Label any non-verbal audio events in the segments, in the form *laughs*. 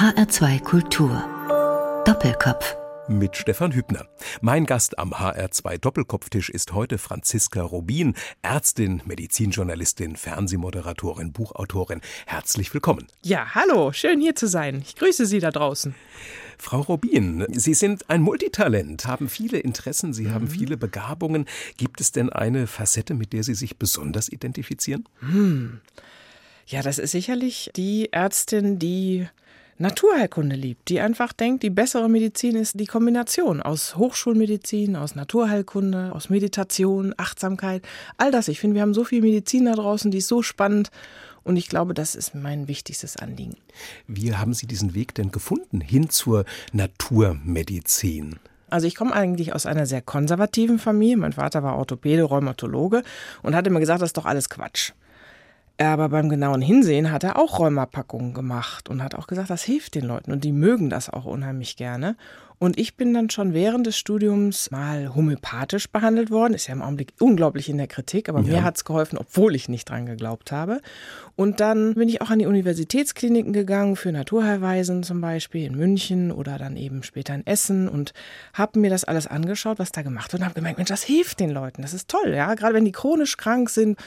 HR2 Kultur. Doppelkopf mit Stefan Hübner. Mein Gast am HR2 Doppelkopftisch ist heute Franziska Rubin, Ärztin, Medizinjournalistin, Fernsehmoderatorin, Buchautorin. Herzlich willkommen. Ja, hallo, schön hier zu sein. Ich grüße Sie da draußen. Frau Rubin, Sie sind ein Multitalent, haben viele Interessen, Sie mhm. haben viele Begabungen. Gibt es denn eine Facette, mit der Sie sich besonders identifizieren? Hm. Ja, das ist sicherlich die Ärztin, die Naturheilkunde liebt, die einfach denkt, die bessere Medizin ist die Kombination aus Hochschulmedizin, aus Naturheilkunde, aus Meditation, Achtsamkeit, all das. Ich finde, wir haben so viel Medizin da draußen, die ist so spannend. Und ich glaube, das ist mein wichtigstes Anliegen. Wie haben Sie diesen Weg denn gefunden hin zur Naturmedizin? Also ich komme eigentlich aus einer sehr konservativen Familie. Mein Vater war Orthopäde, Rheumatologe und hat immer gesagt, das ist doch alles Quatsch. Aber beim genauen Hinsehen hat er auch Rheumapackungen gemacht und hat auch gesagt, das hilft den Leuten und die mögen das auch unheimlich gerne. Und ich bin dann schon während des Studiums mal homöopathisch behandelt worden. Ist ja im Augenblick unglaublich in der Kritik, aber ja. mir hat es geholfen, obwohl ich nicht dran geglaubt habe. Und dann bin ich auch an die Universitätskliniken gegangen, für Naturheilweisen zum Beispiel in München oder dann eben später in Essen und habe mir das alles angeschaut, was da gemacht wird und habe gemerkt, Mensch, das hilft den Leuten. Das ist toll, ja. Gerade wenn die chronisch krank sind,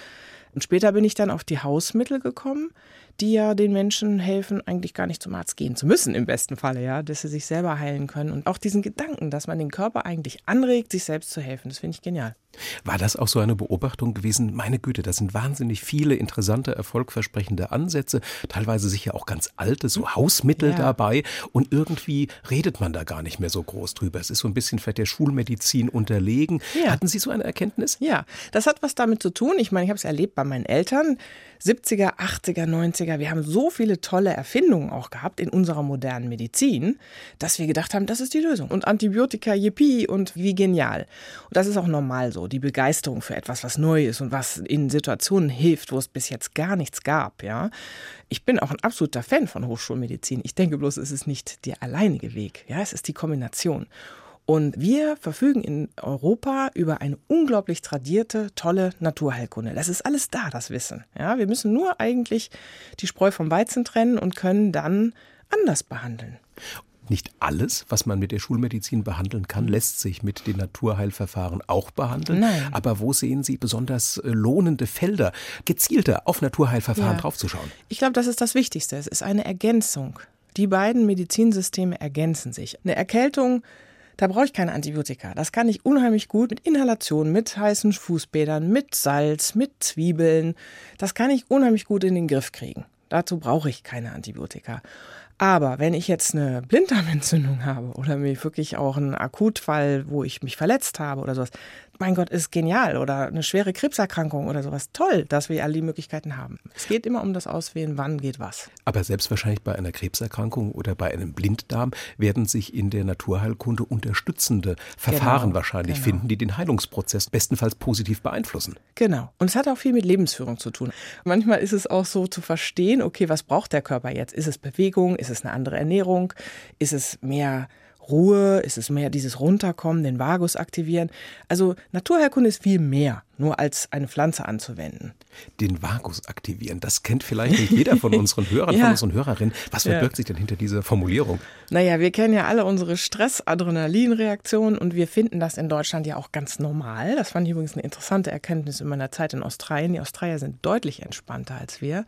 und später bin ich dann auf die Hausmittel gekommen, die ja den Menschen helfen, eigentlich gar nicht zum Arzt gehen zu müssen, im besten Falle, ja, dass sie sich selber heilen können. Und auch diesen Gedanken, dass man den Körper eigentlich anregt, sich selbst zu helfen, das finde ich genial. War das auch so eine Beobachtung gewesen? Meine Güte, das sind wahnsinnig viele interessante, erfolgversprechende Ansätze, teilweise sicher auch ganz alte, so Hausmittel ja. dabei. Und irgendwie redet man da gar nicht mehr so groß drüber. Es ist so ein bisschen vielleicht der Schulmedizin unterlegen. Ja. Hatten Sie so eine Erkenntnis? Ja, das hat was damit zu tun. Ich meine, ich habe es erlebt bei meinen Eltern. 70er, 80er, 90er. Wir haben so viele tolle Erfindungen auch gehabt in unserer modernen Medizin, dass wir gedacht haben, das ist die Lösung. Und Antibiotika, yippie und wie genial. Und das ist auch normal so. Die Begeisterung für etwas, was neu ist und was in Situationen hilft, wo es bis jetzt gar nichts gab, ja. Ich bin auch ein absoluter Fan von Hochschulmedizin. Ich denke bloß, es ist nicht der alleinige Weg. Ja, es ist die Kombination. Und wir verfügen in Europa über eine unglaublich tradierte, tolle Naturheilkunde. Das ist alles da, das Wissen. Ja, wir müssen nur eigentlich die Spreu vom Weizen trennen und können dann anders behandeln. Nicht alles, was man mit der Schulmedizin behandeln kann, lässt sich mit den Naturheilverfahren auch behandeln. Nein. Aber wo sehen Sie besonders äh, lohnende Felder, gezielter auf Naturheilverfahren ja. draufzuschauen? Ich glaube, das ist das Wichtigste. Es ist eine Ergänzung. Die beiden Medizinsysteme ergänzen sich. Eine Erkältung da brauche ich keine Antibiotika. Das kann ich unheimlich gut mit Inhalation, mit heißen Fußbädern, mit Salz, mit Zwiebeln. Das kann ich unheimlich gut in den Griff kriegen. Dazu brauche ich keine Antibiotika. Aber wenn ich jetzt eine Blinddarmentzündung *laughs* habe oder mir wirklich auch einen Akutfall, wo ich mich verletzt habe oder sowas, mein Gott, ist genial oder eine schwere Krebserkrankung oder sowas. Toll, dass wir all die Möglichkeiten haben. Es geht immer um das Auswählen, wann geht was. Aber selbst wahrscheinlich bei einer Krebserkrankung oder bei einem Blinddarm werden sich in der Naturheilkunde unterstützende Verfahren genau, wahrscheinlich genau. finden, die den Heilungsprozess bestenfalls positiv beeinflussen. Genau. Und es hat auch viel mit Lebensführung zu tun. Manchmal ist es auch so zu verstehen, okay, was braucht der Körper jetzt? Ist es Bewegung? Ist es eine andere Ernährung? Ist es mehr Ruhe? Ist es mehr dieses Runterkommen, den Vagus aktivieren? Also Naturheilkunde ist viel mehr, nur als eine Pflanze anzuwenden. Den Vagus aktivieren, das kennt vielleicht nicht jeder von unseren *laughs* Hörern, ja. von unseren Hörerinnen. Was verbirgt ja. sich denn hinter dieser Formulierung? Naja, wir kennen ja alle unsere Stress-Adrenalin-Reaktionen und wir finden das in Deutschland ja auch ganz normal. Das fand ich übrigens eine interessante Erkenntnis in meiner Zeit in Australien. Die Australier sind deutlich entspannter als wir.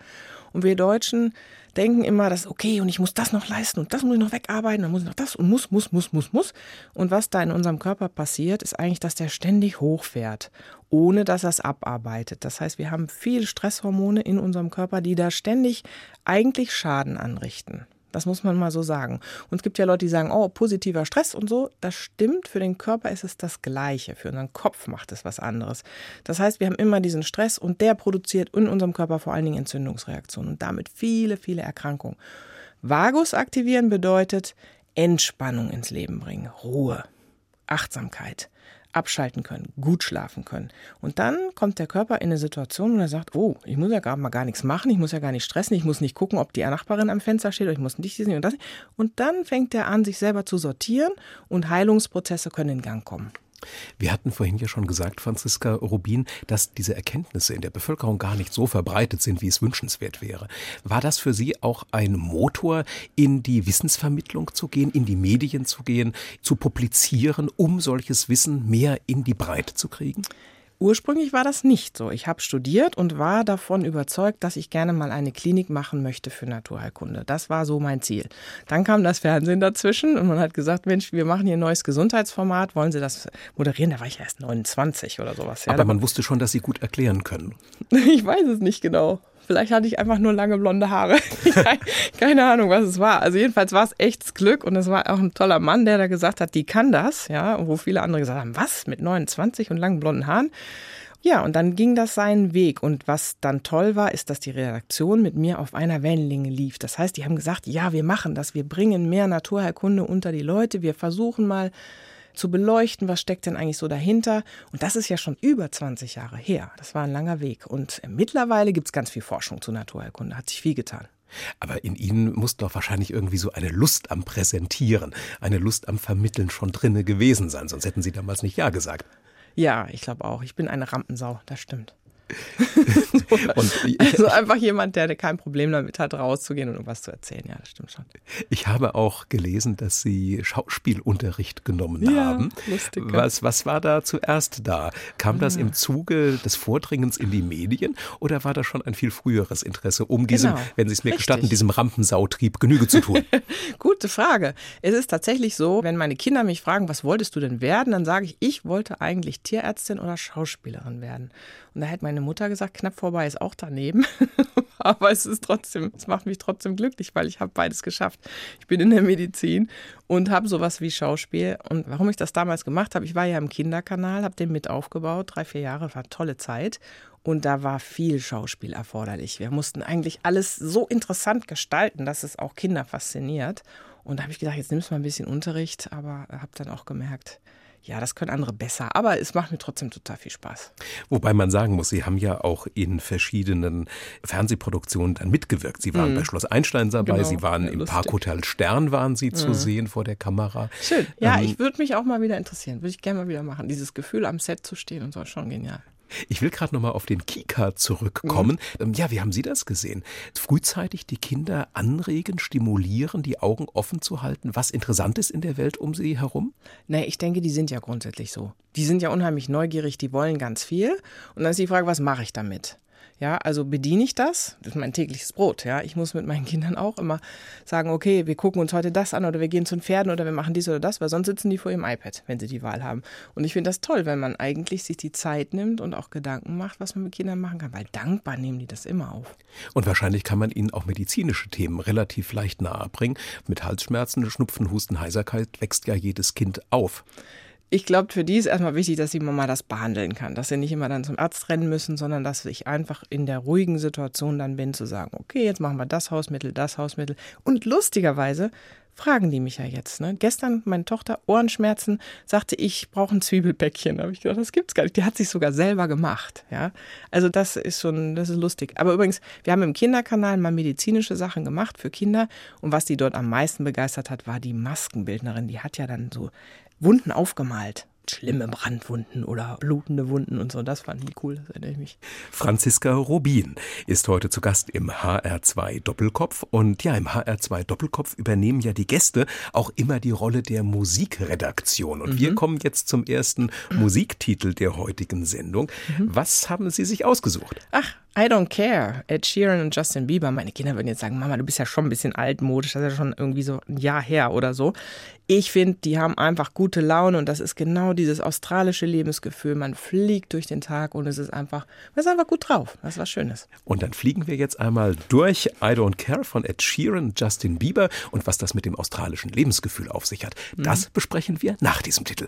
Und wir Deutschen denken immer, das ist okay und ich muss das noch leisten und das muss ich noch wegarbeiten, dann muss ich noch das und muss, muss, muss, muss, muss. Und was da in unserem Körper passiert, ist eigentlich, dass der ständig hochfährt, ohne dass er es abarbeitet. Das heißt, wir haben viele Stresshormone in unserem Körper, die da ständig eigentlich Schaden anrichten. Das muss man mal so sagen. Und es gibt ja Leute, die sagen, oh, positiver Stress und so. Das stimmt. Für den Körper ist es das Gleiche. Für unseren Kopf macht es was anderes. Das heißt, wir haben immer diesen Stress und der produziert in unserem Körper vor allen Dingen Entzündungsreaktionen und damit viele, viele Erkrankungen. Vagus aktivieren bedeutet Entspannung ins Leben bringen, Ruhe, Achtsamkeit abschalten können, gut schlafen können. Und dann kommt der Körper in eine Situation, wo er sagt, oh, ich muss ja gar mal gar nichts machen, ich muss ja gar nicht stressen, ich muss nicht gucken, ob die Nachbarin am Fenster steht oder ich muss nicht dies und das. Und dann fängt er an, sich selber zu sortieren und Heilungsprozesse können in Gang kommen. Wir hatten vorhin ja schon gesagt, Franziska Rubin, dass diese Erkenntnisse in der Bevölkerung gar nicht so verbreitet sind, wie es wünschenswert wäre. War das für Sie auch ein Motor, in die Wissensvermittlung zu gehen, in die Medien zu gehen, zu publizieren, um solches Wissen mehr in die Breite zu kriegen? Ursprünglich war das nicht so. Ich habe studiert und war davon überzeugt, dass ich gerne mal eine Klinik machen möchte für Naturheilkunde. Das war so mein Ziel. Dann kam das Fernsehen dazwischen und man hat gesagt, Mensch, wir machen hier ein neues Gesundheitsformat, wollen Sie das moderieren? Da war ich erst 29 oder sowas. Ja, Aber man wusste schon, dass Sie gut erklären können. *laughs* ich weiß es nicht genau. Vielleicht hatte ich einfach nur lange blonde Haare. *laughs* Keine Ahnung, was es war. Also jedenfalls war es echtes Glück und es war auch ein toller Mann, der da gesagt hat, die kann das, ja, wo viele andere gesagt haben, was mit 29 und langen blonden Haaren? Ja, und dann ging das seinen Weg. Und was dann toll war, ist, dass die Redaktion mit mir auf einer Wellenlänge lief. Das heißt, die haben gesagt, ja, wir machen das, wir bringen mehr Naturheilkunde unter die Leute, wir versuchen mal zu beleuchten, was steckt denn eigentlich so dahinter. Und das ist ja schon über 20 Jahre her. Das war ein langer Weg. Und mittlerweile gibt es ganz viel Forschung zu Naturheilkunde, hat sich viel getan. Aber in Ihnen muss doch wahrscheinlich irgendwie so eine Lust am Präsentieren, eine Lust am Vermitteln schon drinne gewesen sein, sonst hätten Sie damals nicht Ja gesagt. Ja, ich glaube auch. Ich bin eine Rampensau, das stimmt. *laughs* *laughs* also einfach jemand, der kein Problem damit hat, rauszugehen und irgendwas zu erzählen. Ja, das stimmt schon. Ich habe auch gelesen, dass Sie Schauspielunterricht genommen ja, haben. Lustig. Was, was war da zuerst da? Kam das im Zuge des Vordringens in die Medien oder war das schon ein viel früheres Interesse, um diesem, genau. wenn Sie es mir Richtig. gestatten, diesem Rampensautrieb Genüge zu tun? *laughs* Gute Frage. Es ist tatsächlich so, wenn meine Kinder mich fragen, was wolltest du denn werden, dann sage ich, ich wollte eigentlich Tierärztin oder Schauspielerin werden. Und da hätte meine Mutter gesagt, knapp vorbei ist auch daneben. *laughs* Aber es ist trotzdem, es macht mich trotzdem glücklich, weil ich habe beides geschafft. Ich bin in der Medizin und habe sowas wie Schauspiel. Und warum ich das damals gemacht habe, ich war ja im Kinderkanal, habe den mit aufgebaut, drei, vier Jahre, war tolle Zeit. Und da war viel Schauspiel erforderlich. Wir mussten eigentlich alles so interessant gestalten, dass es auch Kinder fasziniert. Und da habe ich gedacht, jetzt nimmst du mal ein bisschen Unterricht, aber habe dann auch gemerkt, ja, das können andere besser, aber es macht mir trotzdem total viel Spaß. Wobei man sagen muss, Sie haben ja auch in verschiedenen Fernsehproduktionen dann mitgewirkt. Sie waren mhm. bei Schloss Einstein dabei, genau. Sie waren ja, im. Parkhotel Stern, waren Sie mhm. zu sehen vor der Kamera. Schön. Ja, ähm, ich würde mich auch mal wieder interessieren, würde ich gerne mal wieder machen. Dieses Gefühl, am Set zu stehen und so, schon genial. Ich will gerade nochmal auf den Kika zurückkommen. Mhm. Ja, wie haben Sie das gesehen? Frühzeitig die Kinder anregen, stimulieren, die Augen offen zu halten, was interessant ist in der Welt um sie herum? Nee, ich denke, die sind ja grundsätzlich so. Die sind ja unheimlich neugierig, die wollen ganz viel. Und dann ist die Frage, was mache ich damit? Ja, also bediene ich das? Das ist mein tägliches Brot. Ja, ich muss mit meinen Kindern auch immer sagen, okay, wir gucken uns heute das an oder wir gehen zu den Pferden oder wir machen dies oder das, weil sonst sitzen die vor ihrem iPad, wenn sie die Wahl haben. Und ich finde das toll, wenn man eigentlich sich die Zeit nimmt und auch Gedanken macht, was man mit Kindern machen kann, weil dankbar nehmen die das immer auf. Und wahrscheinlich kann man ihnen auch medizinische Themen relativ leicht nahebringen. Mit Halsschmerzen, Schnupfen, Husten, Heiserkeit wächst ja jedes Kind auf ich glaube, für die ist erstmal wichtig, dass die Mama das behandeln kann, dass sie nicht immer dann zum Arzt rennen müssen, sondern dass ich einfach in der ruhigen Situation dann bin, zu sagen, okay, jetzt machen wir das Hausmittel, das Hausmittel. Und lustigerweise fragen die mich ja jetzt. Ne? Gestern meine Tochter Ohrenschmerzen sagte, ich brauche ein Zwiebelbäckchen. Da habe ich gedacht, das gibt's gar nicht. Die hat sich sogar selber gemacht. Ja, also das ist schon, das ist lustig. Aber übrigens, wir haben im Kinderkanal mal medizinische Sachen gemacht für Kinder und was die dort am meisten begeistert hat, war die Maskenbildnerin. Die hat ja dann so Wunden aufgemalt. Schlimme Brandwunden oder blutende Wunden und so. Das fand ich cool, das erinnere ich mich. Franziska Rubin ist heute zu Gast im HR2 Doppelkopf. Und ja, im HR2 Doppelkopf übernehmen ja die Gäste auch immer die Rolle der Musikredaktion. Und mhm. wir kommen jetzt zum ersten Musiktitel der heutigen Sendung. Mhm. Was haben Sie sich ausgesucht? Ach, I Don't Care, Ed Sheeran und Justin Bieber. Meine Kinder würden jetzt sagen, Mama, du bist ja schon ein bisschen altmodisch, das ist ja schon irgendwie so ein Jahr her oder so. Ich finde, die haben einfach gute Laune und das ist genau dieses australische Lebensgefühl. Man fliegt durch den Tag und es ist einfach, man ist einfach gut drauf. Das ist was Schönes. Und dann fliegen wir jetzt einmal durch I Don't Care von Ed Sheeran, Justin Bieber und was das mit dem australischen Lebensgefühl auf sich hat. Das mhm. besprechen wir nach diesem Titel.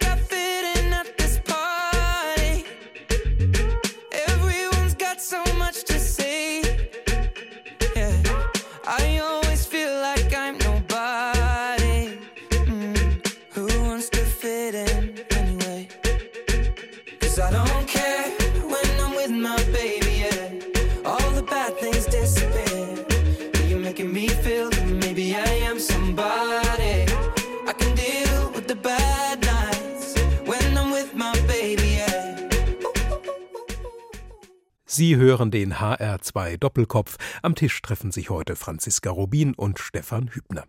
Sie hören den HR2 Doppelkopf. Am Tisch treffen sich heute Franziska Rubin und Stefan Hübner.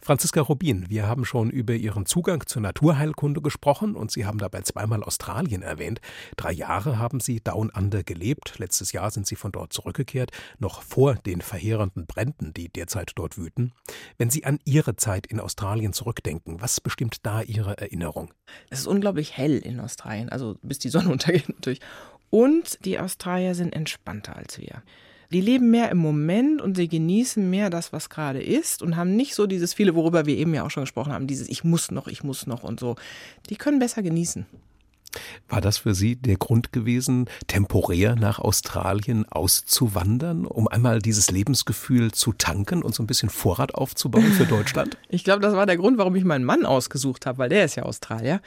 Franziska Rubin, wir haben schon über Ihren Zugang zur Naturheilkunde gesprochen und Sie haben dabei zweimal Australien erwähnt. Drei Jahre haben Sie Down Under gelebt. Letztes Jahr sind Sie von dort zurückgekehrt, noch vor den verheerenden Bränden, die derzeit dort wüten. Wenn Sie an Ihre Zeit in Australien zurückdenken, was bestimmt da Ihre Erinnerung? Es ist unglaublich hell in Australien, also bis die Sonne *laughs* untergeht natürlich. Und die Australier sind entspannter als wir. Die leben mehr im Moment und sie genießen mehr das, was gerade ist und haben nicht so dieses viele, worüber wir eben ja auch schon gesprochen haben, dieses Ich muss noch, ich muss noch und so. Die können besser genießen. War das für Sie der Grund gewesen, temporär nach Australien auszuwandern, um einmal dieses Lebensgefühl zu tanken und so ein bisschen Vorrat aufzubauen für Deutschland? *laughs* Ich glaube, das war der Grund, warum ich meinen Mann ausgesucht habe, weil der ist ja Australier.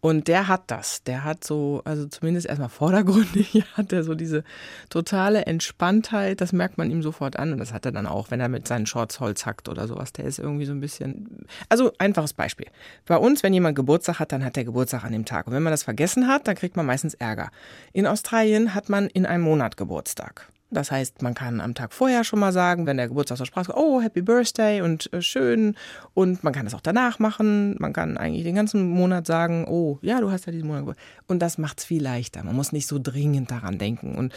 Und der hat das. Der hat so, also zumindest erstmal *laughs* vordergründig, hat er so diese totale Entspanntheit. Das merkt man ihm sofort an. Und das hat er dann auch, wenn er mit seinen Shorts Holz hackt oder sowas. Der ist irgendwie so ein bisschen. Also einfaches Beispiel. Bei uns, wenn jemand Geburtstag hat, dann hat der Geburtstag an dem Tag. Und wenn man das vergessen hat, dann kriegt man meistens Ärger. In Australien hat man in einem Monat Geburtstag. Das heißt, man kann am Tag vorher schon mal sagen, wenn der Geburtstag zur Sprache oh, Happy Birthday und äh, schön. Und man kann das auch danach machen. Man kann eigentlich den ganzen Monat sagen, oh, ja, du hast ja diesen Monat Geburtstag. Und das macht es viel leichter. Man muss nicht so dringend daran denken. Und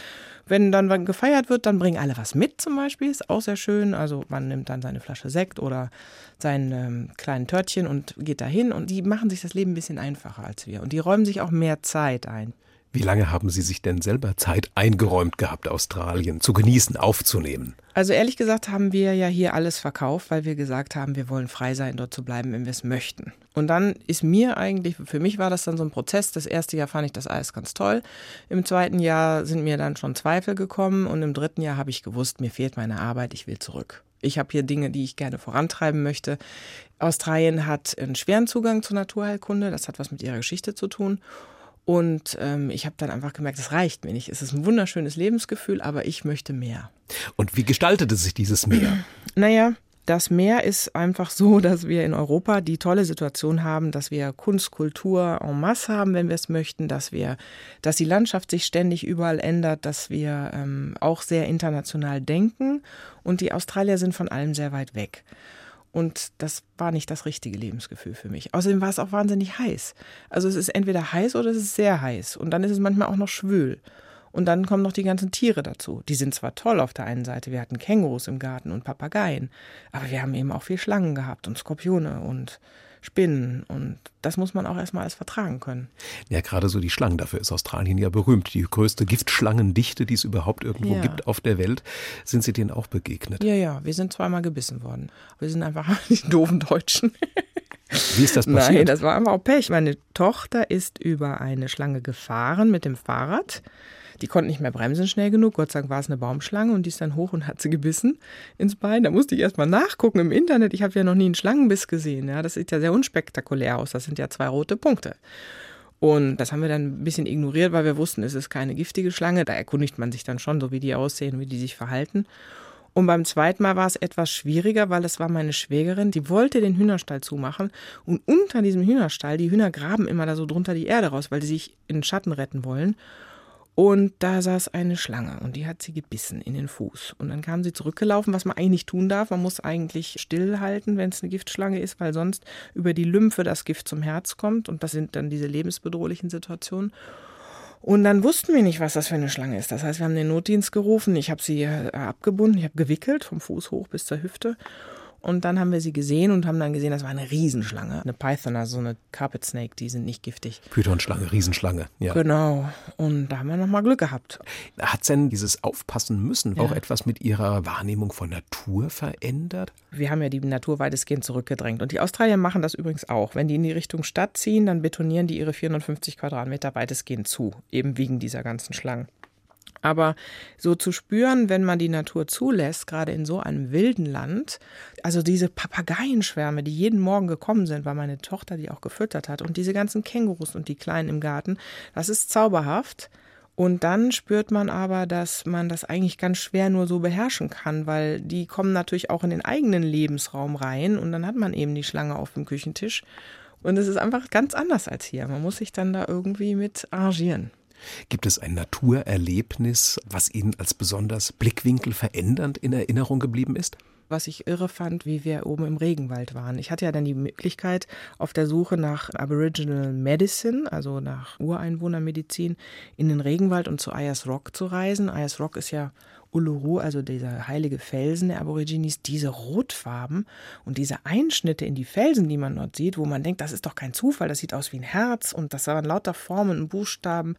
wenn dann gefeiert wird, dann bringen alle was mit zum Beispiel. Ist auch sehr schön. Also man nimmt dann seine Flasche Sekt oder sein ähm, kleinen Törtchen und geht dahin. Und die machen sich das Leben ein bisschen einfacher als wir. Und die räumen sich auch mehr Zeit ein. Wie lange haben Sie sich denn selber Zeit eingeräumt gehabt, Australien zu genießen, aufzunehmen? Also ehrlich gesagt haben wir ja hier alles verkauft, weil wir gesagt haben, wir wollen frei sein, dort zu bleiben, wenn wir es möchten. Und dann ist mir eigentlich, für mich war das dann so ein Prozess. Das erste Jahr fand ich das alles ganz toll. Im zweiten Jahr sind mir dann schon Zweifel gekommen und im dritten Jahr habe ich gewusst, mir fehlt meine Arbeit, ich will zurück. Ich habe hier Dinge, die ich gerne vorantreiben möchte. Australien hat einen schweren Zugang zur Naturheilkunde, das hat was mit ihrer Geschichte zu tun. Und ähm, ich habe dann einfach gemerkt, es reicht mir nicht. Es ist ein wunderschönes Lebensgefühl, aber ich möchte mehr. Und wie gestaltete sich dieses Meer? *clears throat* Naja, das Meer ist einfach so, dass wir in Europa die tolle Situation haben, dass wir Kunst, Kultur en masse haben, wenn wir es möchten, dass wir, dass die Landschaft sich ständig überall ändert, dass wir ähm, auch sehr international denken und die Australier sind von allem sehr weit weg. Und das war nicht das richtige Lebensgefühl für mich. Außerdem war es auch wahnsinnig heiß. Also es ist entweder heiß oder es ist sehr heiß. Und dann ist es manchmal auch noch schwül. Und dann kommen noch die ganzen Tiere dazu. Die sind zwar toll auf der einen Seite, wir hatten Kängurus im Garten und Papageien, aber wir haben eben auch viel Schlangen gehabt und Skorpione und Spinnen. Und das muss man auch erstmal alles vertragen können. Ja, gerade so die Schlangen. Dafür ist Australien ja berühmt. Die größte Giftschlangendichte, die es überhaupt irgendwo ja. gibt auf der Welt. Sind Sie denen auch begegnet? Ja, ja. Wir sind zweimal gebissen worden. Wir sind einfach *laughs* die doofen Deutschen. Wie ist das *laughs* passiert? Nein, das war einfach auch Pech. Meine Tochter ist über eine Schlange gefahren mit dem Fahrrad. Die konnte nicht mehr bremsen schnell genug. Gott sei Dank war es eine Baumschlange und die ist dann hoch und hat sie gebissen ins Bein. Da musste ich erst mal nachgucken im Internet. Ich habe ja noch nie einen Schlangenbiss gesehen. Ja, das sieht ja sehr unspektakulär aus. Das sind ja zwei rote Punkte. Und das haben wir dann ein bisschen ignoriert, weil wir wussten, es ist keine giftige Schlange. Da erkundigt man sich dann schon, so wie die aussehen, wie die sich verhalten. Und beim zweiten Mal war es etwas schwieriger, weil es war meine Schwägerin, die wollte den Hühnerstall zumachen. Und unter diesem Hühnerstall, die Hühner graben immer da so drunter die Erde raus, weil die sich in den Schatten retten wollen. Und da saß eine Schlange und die hat sie gebissen in den Fuß. Und dann kam sie zurückgelaufen, was man eigentlich nicht tun darf. Man muss eigentlich stillhalten, wenn es eine Giftschlange ist, weil sonst über die Lymphe das Gift zum Herz kommt. Und das sind dann diese lebensbedrohlichen Situationen. Und dann wussten wir nicht, was das für eine Schlange ist. Das heißt, wir haben den Notdienst gerufen. Ich habe sie abgebunden, ich habe gewickelt, vom Fuß hoch bis zur Hüfte. Und dann haben wir sie gesehen und haben dann gesehen, das war eine Riesenschlange. Eine Python, also eine Carpet Snake, die sind nicht giftig. Pythonschlange, Riesenschlange, ja. Genau. Und da haben wir nochmal Glück gehabt. Hat denn dieses Aufpassen müssen ja. auch etwas mit Ihrer Wahrnehmung von Natur verändert? Wir haben ja die Natur weitestgehend zurückgedrängt. Und die Australier machen das übrigens auch. Wenn die in die Richtung Stadt ziehen, dann betonieren die ihre 450 Quadratmeter weitestgehend zu. Eben wegen dieser ganzen Schlangen. Aber so zu spüren, wenn man die Natur zulässt, gerade in so einem wilden Land, also diese Papageienschwärme, die jeden Morgen gekommen sind, weil meine Tochter die auch gefüttert hat, und diese ganzen Kängurus und die Kleinen im Garten, das ist zauberhaft. Und dann spürt man aber, dass man das eigentlich ganz schwer nur so beherrschen kann, weil die kommen natürlich auch in den eigenen Lebensraum rein und dann hat man eben die Schlange auf dem Küchentisch. Und es ist einfach ganz anders als hier. Man muss sich dann da irgendwie mit arrangieren. Gibt es ein Naturerlebnis, was Ihnen als besonders blickwinkelverändernd in Erinnerung geblieben ist? was ich irre fand, wie wir oben im Regenwald waren. Ich hatte ja dann die Möglichkeit, auf der Suche nach Aboriginal Medicine, also nach Ureinwohnermedizin, in den Regenwald und zu Ayers Rock zu reisen. Ayers Rock ist ja Uluru, also dieser heilige Felsen der Aborigines, diese Rotfarben und diese Einschnitte in die Felsen, die man dort sieht, wo man denkt, das ist doch kein Zufall, das sieht aus wie ein Herz und das waren lauter Formen und Buchstaben.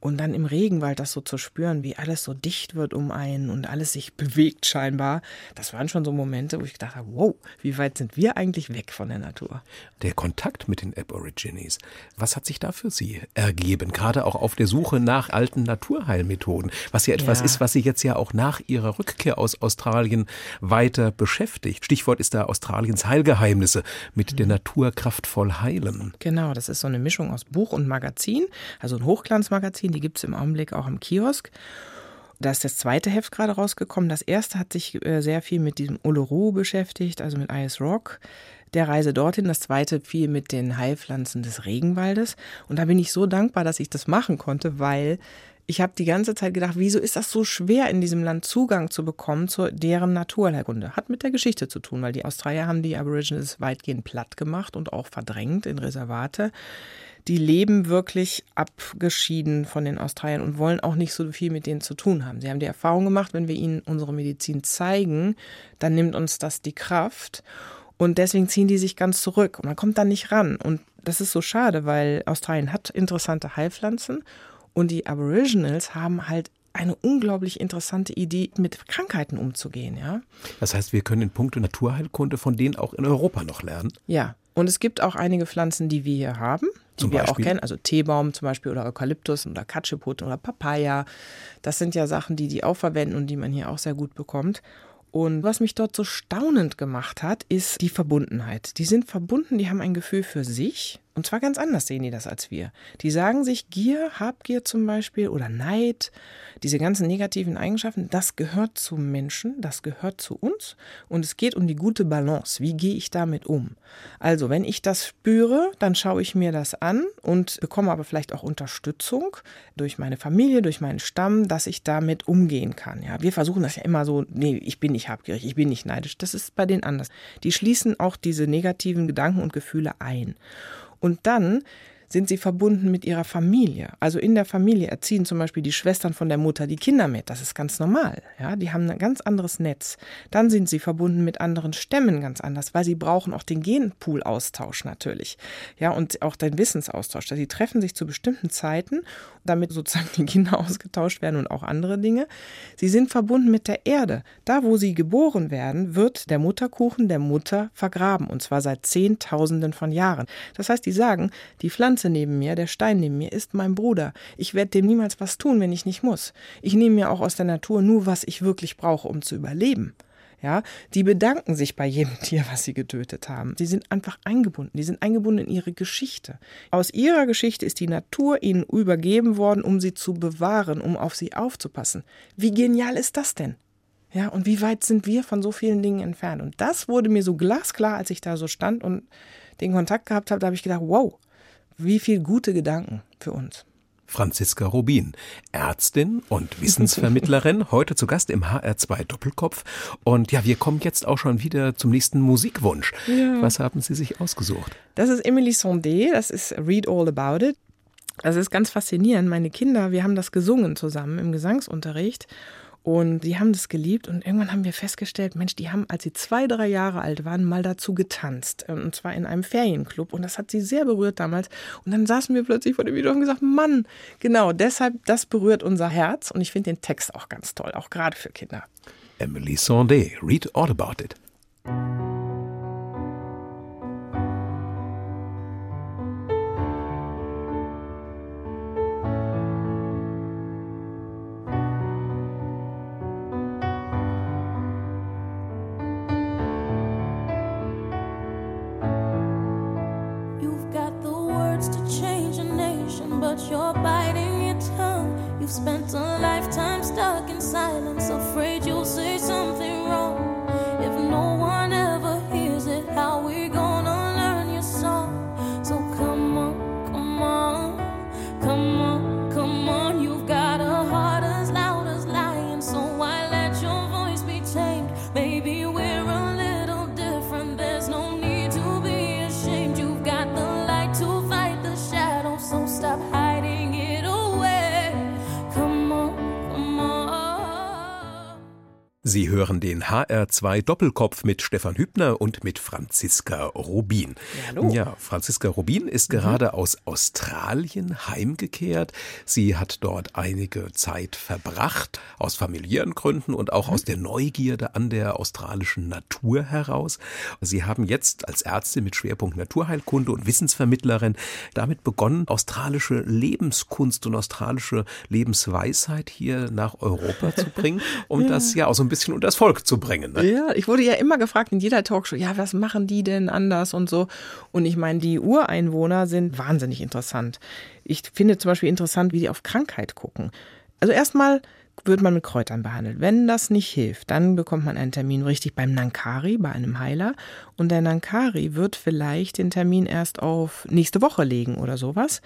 Und dann im Regenwald das so zu spüren, wie alles so dicht wird um einen und alles sich bewegt scheinbar, das waren schon so Momente, wo ich dachte, wow, wie weit sind wir eigentlich weg von der Natur? Der Kontakt mit den Aborigines, was hat sich da für Sie ergeben? Gerade auch auf der Suche nach alten Naturheilmethoden, was ja etwas ja. ist, was Sie jetzt ja auch nach Ihrer Rückkehr aus Australien weiter beschäftigt. Stichwort ist da Australiens Heilgeheimnisse mit der Natur kraftvoll heilen. Genau, das ist so eine Mischung aus Buch und Magazin, also ein Hochglanzmagazin Magazin, die gibt es im Augenblick auch im Kiosk. Da ist das zweite Heft gerade rausgekommen. Das erste hat sich äh, sehr viel mit diesem Uluru beschäftigt, also mit Ice Rock, der Reise dorthin. Das zweite viel mit den Heilpflanzen des Regenwaldes. Und da bin ich so dankbar, dass ich das machen konnte, weil ich habe die ganze Zeit gedacht, wieso ist das so schwer, in diesem Land Zugang zu bekommen zu deren Naturheilkunde? Hat mit der Geschichte zu tun, weil die Australier haben die Aborigines weitgehend platt gemacht und auch verdrängt in Reservate die leben wirklich abgeschieden von den Australiern und wollen auch nicht so viel mit denen zu tun haben. Sie haben die Erfahrung gemacht, wenn wir ihnen unsere Medizin zeigen, dann nimmt uns das die Kraft. Und deswegen ziehen die sich ganz zurück. Und man kommt da nicht ran. Und das ist so schade, weil Australien hat interessante Heilpflanzen und die Aboriginals haben halt eine unglaublich interessante Idee, mit Krankheiten umzugehen, ja. Das heißt, wir können in puncto Naturheilkunde von denen auch in Europa noch lernen? Ja. Und es gibt auch einige Pflanzen, die wir hier haben, die zum wir Beispiel? auch kennen, also Teebaum zum Beispiel oder Eukalyptus oder Katscheput oder Papaya. Das sind ja Sachen, die die auch verwenden und die man hier auch sehr gut bekommt. Und was mich dort so staunend gemacht hat, ist die Verbundenheit. Die sind verbunden, die haben ein Gefühl für sich und zwar ganz anders sehen die das als wir. Die sagen sich, Gier, Habgier zum Beispiel oder Neid, diese ganzen negativen Eigenschaften, das gehört zum Menschen, das gehört zu uns und es geht um die gute Balance. Wie gehe ich damit um? Also, wenn ich das spüre, dann schaue ich mir das an und bekomme aber vielleicht auch Unterstützung durch meine Familie, durch meinen Stamm, dass ich damit umgehen kann. Ja, wir versuchen das ja immer so, nee, ich bin nicht habgierig, ich bin nicht neidisch. Das ist bei denen anders. Die schließen auch diese negativen Gedanken und Gefühle ein. Und dann sind sie verbunden mit ihrer Familie. Also in der Familie erziehen zum Beispiel die Schwestern von der Mutter die Kinder mit. Das ist ganz normal. Ja, die haben ein ganz anderes Netz. Dann sind sie verbunden mit anderen Stämmen ganz anders, weil sie brauchen auch den Genpool-Austausch natürlich. Ja, und auch den Wissensaustausch. Sie treffen sich zu bestimmten Zeiten, damit sozusagen die Kinder *laughs* ausgetauscht werden und auch andere Dinge. Sie sind verbunden mit der Erde. Da, wo sie geboren werden, wird der Mutterkuchen der Mutter vergraben. Und zwar seit Zehntausenden von Jahren. Das heißt, die sagen, die Pflanze Pflanze neben mir, der Stein neben mir, ist mein Bruder. Ich werde dem niemals was tun, wenn ich nicht muss. Ich nehme mir auch aus der Natur nur, was ich wirklich brauche, um zu überleben. Ja, die bedanken sich bei jedem *laughs* Tier, was sie getötet haben. Sie sind einfach eingebunden. Die sind eingebunden in ihre Geschichte. Aus ihrer Geschichte ist die Natur ihnen übergeben worden, um sie zu bewahren, um auf sie aufzupassen. Wie genial ist das denn? Ja, und wie weit sind wir von so vielen Dingen entfernt? Und das wurde mir so glasklar, als ich da so stand und den Kontakt gehabt habe, da habe ich gedacht, wow, wie viel gute Gedanken für uns. Franziska Rubin, Ärztin und *laughs* Wissensvermittlerin, heute zu Gast im HR2 Doppelkopf. Und ja, wir kommen jetzt auch schon wieder zum nächsten Musikwunsch. Ja. Was haben Sie sich ausgesucht? Das ist Emily Sondé, das ist Read All About It. Das ist ganz faszinierend. Meine Kinder, wir haben das gesungen zusammen im Gesangsunterricht. Und die haben das geliebt und irgendwann haben wir festgestellt, Mensch, die haben, als sie zwei, drei Jahre alt waren, mal dazu getanzt. Ähm, und zwar in einem Ferienclub. Und das hat sie sehr berührt damals. Und dann saßen wir plötzlich vor dem Video und haben gesagt, Mann, genau, deshalb, das berührt unser Herz. Und ich finde den Text auch ganz toll, auch gerade für Kinder. Emily Sondé, read all about it. Hören den HR2 Doppelkopf mit Stefan Hübner und mit Franziska Rubin. Ja, hallo. Ja, Franziska Rubin ist gerade aus Australien heimgekehrt. Sie hat dort einige Zeit verbracht, aus familiären Gründen und auch aus der Neugierde an der australischen Natur heraus. Sie haben jetzt als Ärztin mit Schwerpunkt Naturheilkunde und Wissensvermittlerin damit begonnen, australische Lebenskunst und australische Lebensweisheit hier nach Europa zu bringen, um *laughs* das ja auch so ein bisschen unters Volk zu bringen. Ne? Ja, ich wurde ja immer gefragt in jeder Talkshow, ja, was machen die denn anders und so. Und ich meine, die Ureinwohner sind wahnsinnig interessant. Ich finde zum Beispiel interessant, wie die auf Krankheit gucken. Also erstmal wird man mit Kräutern behandelt. Wenn das nicht hilft, dann bekommt man einen Termin richtig beim Nankari, bei einem Heiler. Und der Nankari wird vielleicht den Termin erst auf nächste Woche legen oder sowas.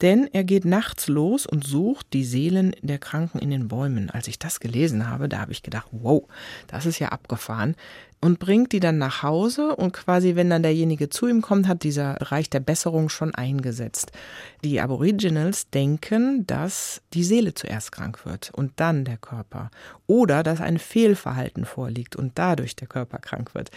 Denn er geht nachts los und sucht die Seelen der Kranken in den Bäumen. Als ich das gelesen habe, da habe ich gedacht, wow, das ist ja abgefahren. Und bringt die dann nach Hause und quasi, wenn dann derjenige zu ihm kommt, hat dieser Bereich der Besserung schon eingesetzt. Die Aboriginals denken, dass die Seele zuerst krank wird und dann der Körper. Oder dass ein Fehlverhalten vorliegt und dadurch der Körper krank wird.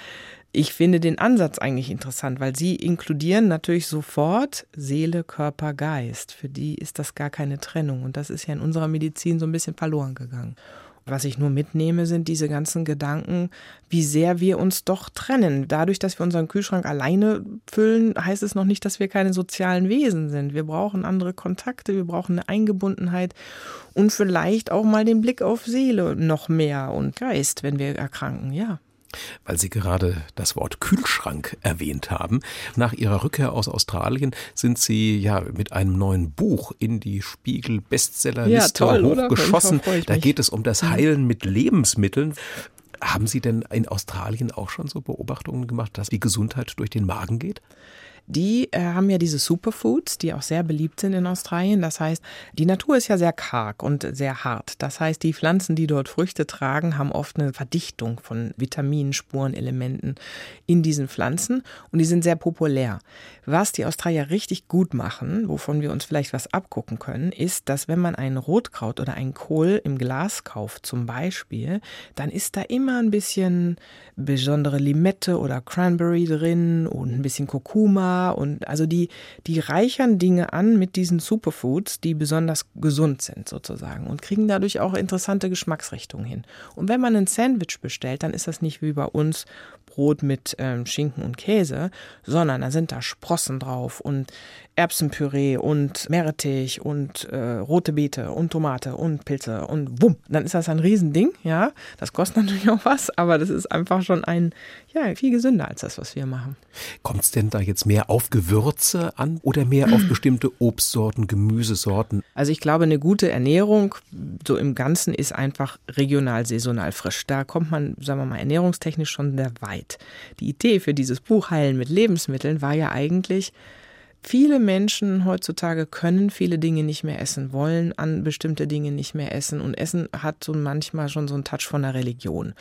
Ich finde den Ansatz eigentlich interessant, weil sie inkludieren natürlich sofort Seele, Körper, Geist. Für die ist das gar keine Trennung. Und das ist ja in unserer Medizin so ein bisschen verloren gegangen. Was ich nur mitnehme, sind diese ganzen Gedanken, wie sehr wir uns doch trennen. Dadurch, dass wir unseren Kühlschrank alleine füllen, heißt es noch nicht, dass wir keine sozialen Wesen sind. Wir brauchen andere Kontakte, wir brauchen eine Eingebundenheit und vielleicht auch mal den Blick auf Seele noch mehr und Geist, wenn wir erkranken, ja. Weil Sie gerade das Wort Kühlschrank erwähnt haben. Nach Ihrer Rückkehr aus Australien sind Sie ja mit einem neuen Buch in die Spiegel-Bestsellerliste Ja, hochgeschossen. Da geht es um das Heilen mit Lebensmitteln. Haben Sie denn in Australien auch schon so Beobachtungen gemacht, dass die Gesundheit durch den Magen geht? Die äh, haben ja diese Superfoods, die auch sehr beliebt sind in Australien. Das heißt, die Natur ist ja sehr karg und sehr hart. Das heißt, die Pflanzen, die dort Früchte tragen, haben oft eine Verdichtung von Vitaminen, Spurenelementen in diesen Pflanzen und die sind sehr populär. Was die Australier richtig gut machen, wovon wir uns vielleicht was abgucken können, ist, dass wenn man ein Rotkraut oder einen Kohl im Glas kauft zum Beispiel, dann ist da immer ein bisschen besondere Limette oder Cranberry drin und ein bisschen Kurkuma und also die, die reichern Dinge an mit diesen Superfoods, die besonders gesund sind sozusagen und kriegen dadurch auch interessante Geschmacksrichtungen hin. Und wenn man ein Sandwich bestellt, dann ist das nicht wie bei uns Brot mit ähm, Schinken und Käse, sondern da sind da Sprossen drauf und Erbsenpüree und Meerrettich und äh, rote Beete und Tomate und Pilze und wumm, dann ist das ein Riesending, ja. Das kostet natürlich auch was, aber das ist einfach schon ein, ja, viel gesünder als das, was wir machen. Kommt es denn da jetzt mehr auf Gewürze an oder mehr auf bestimmte Obstsorten, Gemüsesorten? Also ich glaube, eine gute Ernährung so im Ganzen ist einfach regional, saisonal frisch. Da kommt man, sagen wir mal, ernährungstechnisch schon sehr weit. Die Idee für dieses Buch Heilen mit Lebensmitteln war ja eigentlich, Viele Menschen heutzutage können viele Dinge nicht mehr essen, wollen an bestimmte Dinge nicht mehr essen und Essen hat so manchmal schon so einen Touch von der Religion.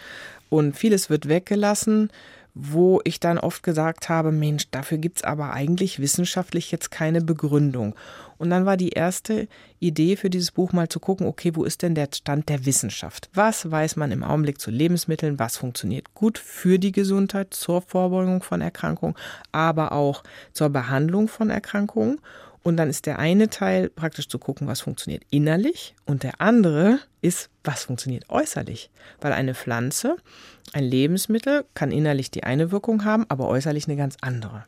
Und vieles wird weggelassen, wo ich dann oft gesagt habe, Mensch, dafür gibt's aber eigentlich wissenschaftlich jetzt keine Begründung. Und dann war die erste Idee für dieses Buch mal zu gucken, okay, wo ist denn der Stand der Wissenschaft? Was weiß man im Augenblick zu Lebensmitteln? Was funktioniert gut für die Gesundheit, zur Vorbeugung von Erkrankungen, aber auch zur Behandlung von Erkrankungen? Und dann ist der eine Teil praktisch zu gucken, was funktioniert innerlich und der andere ist, was funktioniert äußerlich. Weil eine Pflanze, ein Lebensmittel kann innerlich die eine Wirkung haben, aber äußerlich eine ganz andere.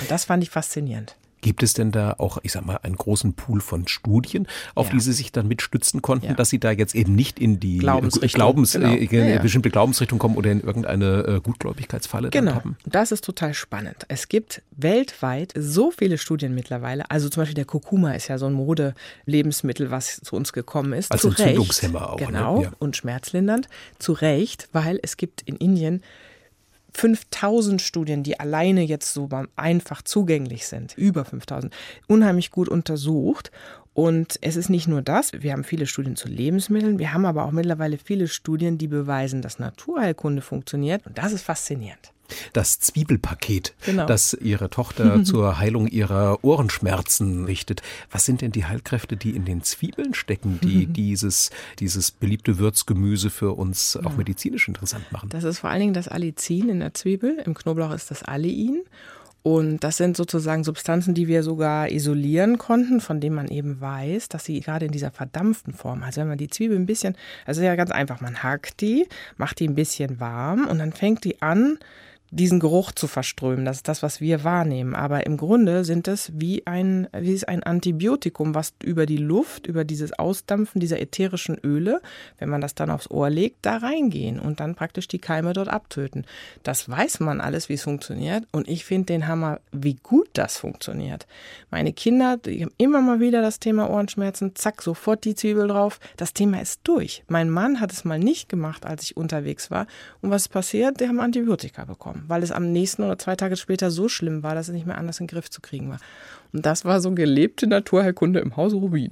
Und das fand ich faszinierend. Gibt es denn da auch, ich sag mal, einen großen Pool von Studien, auf Ja. die Sie sich dann mitstützen konnten, Ja. dass Sie da jetzt eben nicht in die Glaubensrichtung, Glaubens, genau. äh, Ja, bestimmte Glaubensrichtung kommen oder in irgendeine äh, Gutgläubigkeitsfalle Genau. haben? Das ist total spannend. Es gibt weltweit so viele Studien mittlerweile. Also zum Beispiel der Kurkuma ist ja so ein Mode-Lebensmittel, was zu uns gekommen ist. Als zu Recht. Entzündungshemmer auch, ne? Genau. Ja. Und schmerzlindernd. Zu Recht, weil es gibt in Indien 5000 Studien, die alleine jetzt so einfach zugänglich sind, über 5000, unheimlich gut untersucht. Und es ist nicht nur das, wir haben viele Studien zu Lebensmitteln, wir haben aber auch mittlerweile viele Studien, die beweisen, dass Naturheilkunde funktioniert. Und das ist faszinierend. Das Zwiebelpaket, Genau. das Ihre Tochter *laughs* zur Heilung ihrer Ohrenschmerzen richtet. Was sind denn die Heilkräfte, die in den Zwiebeln stecken, die *laughs* dieses, dieses beliebte Würzgemüse für uns auch medizinisch interessant machen? Das ist vor allen Dingen das Allicin in der Zwiebel. Im Knoblauch ist das Allein. Und das sind sozusagen Substanzen, die wir sogar isolieren konnten, von denen man eben weiß, dass sie gerade in dieser verdampften Form, also wenn man die Zwiebel ein bisschen, also ja ganz einfach, man hackt die, macht die ein bisschen warm und dann fängt die an, diesen Geruch zu verströmen. Das ist das, was wir wahrnehmen. Aber im Grunde sind es wie ein, wie es ein Antibiotikum, was über die Luft, über dieses Ausdampfen dieser ätherischen Öle, wenn man das dann aufs Ohr legt, da reingehen und dann praktisch die Keime dort abtöten. Das weiß man alles, wie es funktioniert. Und ich finde den Hammer, wie gut das funktioniert. Meine Kinder, die haben immer mal wieder das Thema Ohrenschmerzen, zack, sofort die Zwiebel drauf. Das Thema ist durch. Mein Mann hat es mal nicht gemacht, als ich unterwegs war. Und was ist passiert? Die haben Antibiotika bekommen, weil es am nächsten oder zwei Tage später so schlimm war, dass es nicht mehr anders in den Griff zu kriegen war. Und das war so gelebte Naturheilkunde im Hause Rubin.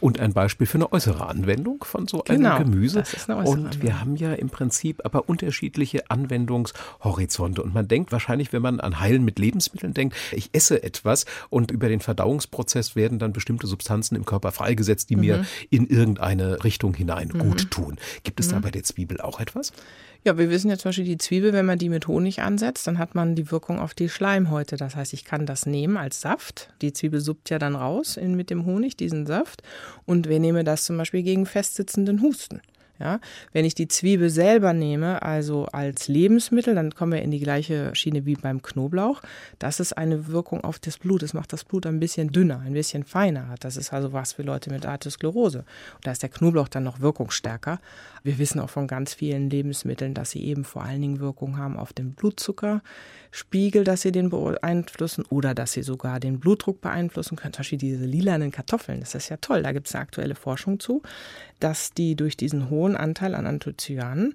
Und ein Beispiel für eine äußere Anwendung von so Genau, einem Gemüse. das ist eine äußere und wir Anwendung. haben ja im Prinzip aber unterschiedliche Anwendungshorizonte. Und man denkt wahrscheinlich, wenn man an Heilen mit Lebensmitteln denkt, ich esse etwas und über den Verdauungsprozess werden dann bestimmte Substanzen im Körper freigesetzt, die Mhm. mir in irgendeine Richtung hinein gut tun. Gibt es da bei der Zwiebel auch etwas? Ja, wir wissen ja zum Beispiel die Zwiebel, wenn man die mit Honig ansetzt, dann hat man die Wirkung auf die Schleimhäute. Das heißt, ich kann das nehmen als Saft. Die Zwiebel suppt ja dann raus in, mit dem Honig, diesen Saft. Und wir nehmen das zum Beispiel gegen festsitzenden Husten. Ja, wenn ich die Zwiebel selber nehme, also als Lebensmittel, dann kommen wir in die gleiche Schiene wie beim Knoblauch. Das ist eine Wirkung auf das Blut. Es macht das Blut ein bisschen dünner, ein bisschen feiner. Das ist also was für Leute mit Arteriosklerose. Und da ist der Knoblauch dann noch wirkungsstärker. Wir wissen auch von ganz vielen Lebensmitteln, dass sie eben vor allen Dingen Wirkung haben auf den Blutzuckerspiegel, dass sie den beeinflussen oder dass sie sogar den Blutdruck beeinflussen können. Zum Beispiel diese lilanen Kartoffeln, das ist ja toll. Da gibt es aktuelle Forschung zu, dass die durch diesen hohen Anteil an Anthocyanen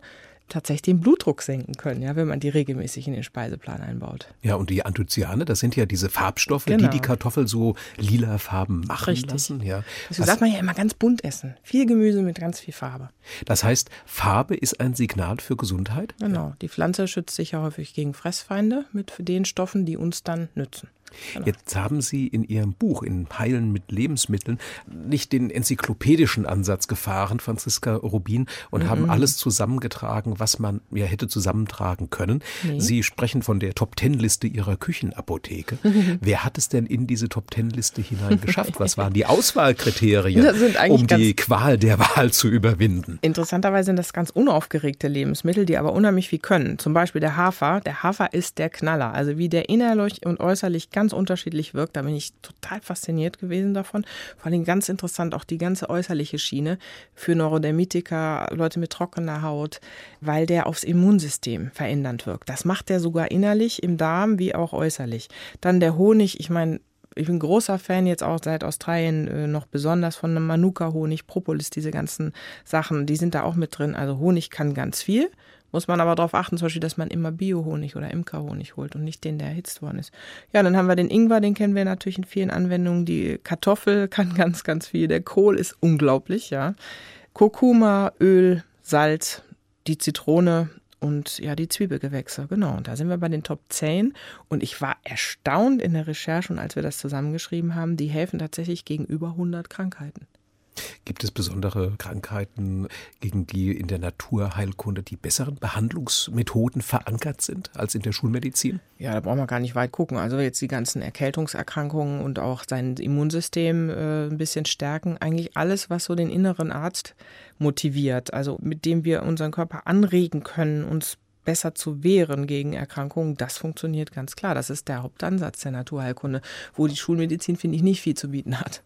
tatsächlich den Blutdruck senken können, ja, wenn man die regelmäßig in den Speiseplan einbaut. Ja, und die Anthocyane, das sind ja diese Farbstoffe, die Genau. die Kartoffel so lila Farben machen Richtig. lassen. Ja. Was- sagt man ja immer ganz bunt essen. Viel Gemüse mit ganz viel Farbe. Das heißt, Farbe ist ein Signal für Gesundheit? Genau. Die Pflanze schützt sich ja häufig gegen Fressfeinde mit den Stoffen, die uns dann nützen. Genau. Jetzt haben Sie in Ihrem Buch, in Heilen mit Lebensmitteln, nicht den enzyklopädischen Ansatz gefahren, Franziska Rubin, und Mhm. haben alles zusammengetragen, was man ja hätte zusammentragen können. Nee. Sie sprechen von der Top-Ten-Liste Ihrer Küchenapotheke. *laughs* Wer hat es denn in diese Top-Ten-Liste hinein geschafft? Was *laughs* waren die Auswahlkriterien, um die Qual der Wahl zu überwinden? Interessanterweise sind das ganz unaufgeregte Lebensmittel, die aber unheimlich viel können. Zum Beispiel der Hafer. Der Hafer ist der Knaller. Also wie der innerlich und äußerlich ganz unterschiedlich wirkt, da bin ich total fasziniert gewesen davon. Vor allem ganz interessant auch die ganze äußerliche Schiene für Neurodermitiker, Leute mit trockener Haut, weil der aufs Immunsystem verändernd wirkt. Das macht der sogar innerlich im Darm wie auch äußerlich. Dann der Honig, ich meine, ich bin großer Fan jetzt auch seit Australien äh, noch besonders von einem Manuka-Honig, Propolis, diese ganzen Sachen, die sind da auch mit drin. Also Honig kann ganz viel, muss man aber darauf achten, zum Beispiel, dass man immer Bio-Honig oder Imker-Honig holt und nicht den, der erhitzt worden ist. Ja, dann haben wir den Ingwer, den kennen wir natürlich in vielen Anwendungen. Die Kartoffel *laughs* kann ganz, ganz viel. Der Kohl ist unglaublich, ja. Kurkuma, Öl, Salz, die Zitrone und ja, die Zwiebelgewächse, genau. Und da sind wir bei den Top 10. Und ich war erstaunt in der Recherche und als wir das zusammengeschrieben haben, die helfen tatsächlich gegen über 100 Krankheiten. Gibt es besondere Krankheiten, gegen die in der Naturheilkunde die besseren Behandlungsmethoden verankert sind als in der Schulmedizin? Ja, da brauchen wir gar nicht weit gucken. Also jetzt die ganzen Erkältungserkrankungen und auch sein Immunsystem äh, ein bisschen stärken. Eigentlich alles, was so den inneren Arzt motiviert, also mit dem wir unseren Körper anregen können, uns besser zu wehren gegen Erkrankungen, das funktioniert ganz klar. Das ist der Hauptansatz der Naturheilkunde, wo die Schulmedizin, finde ich, nicht viel zu bieten hat.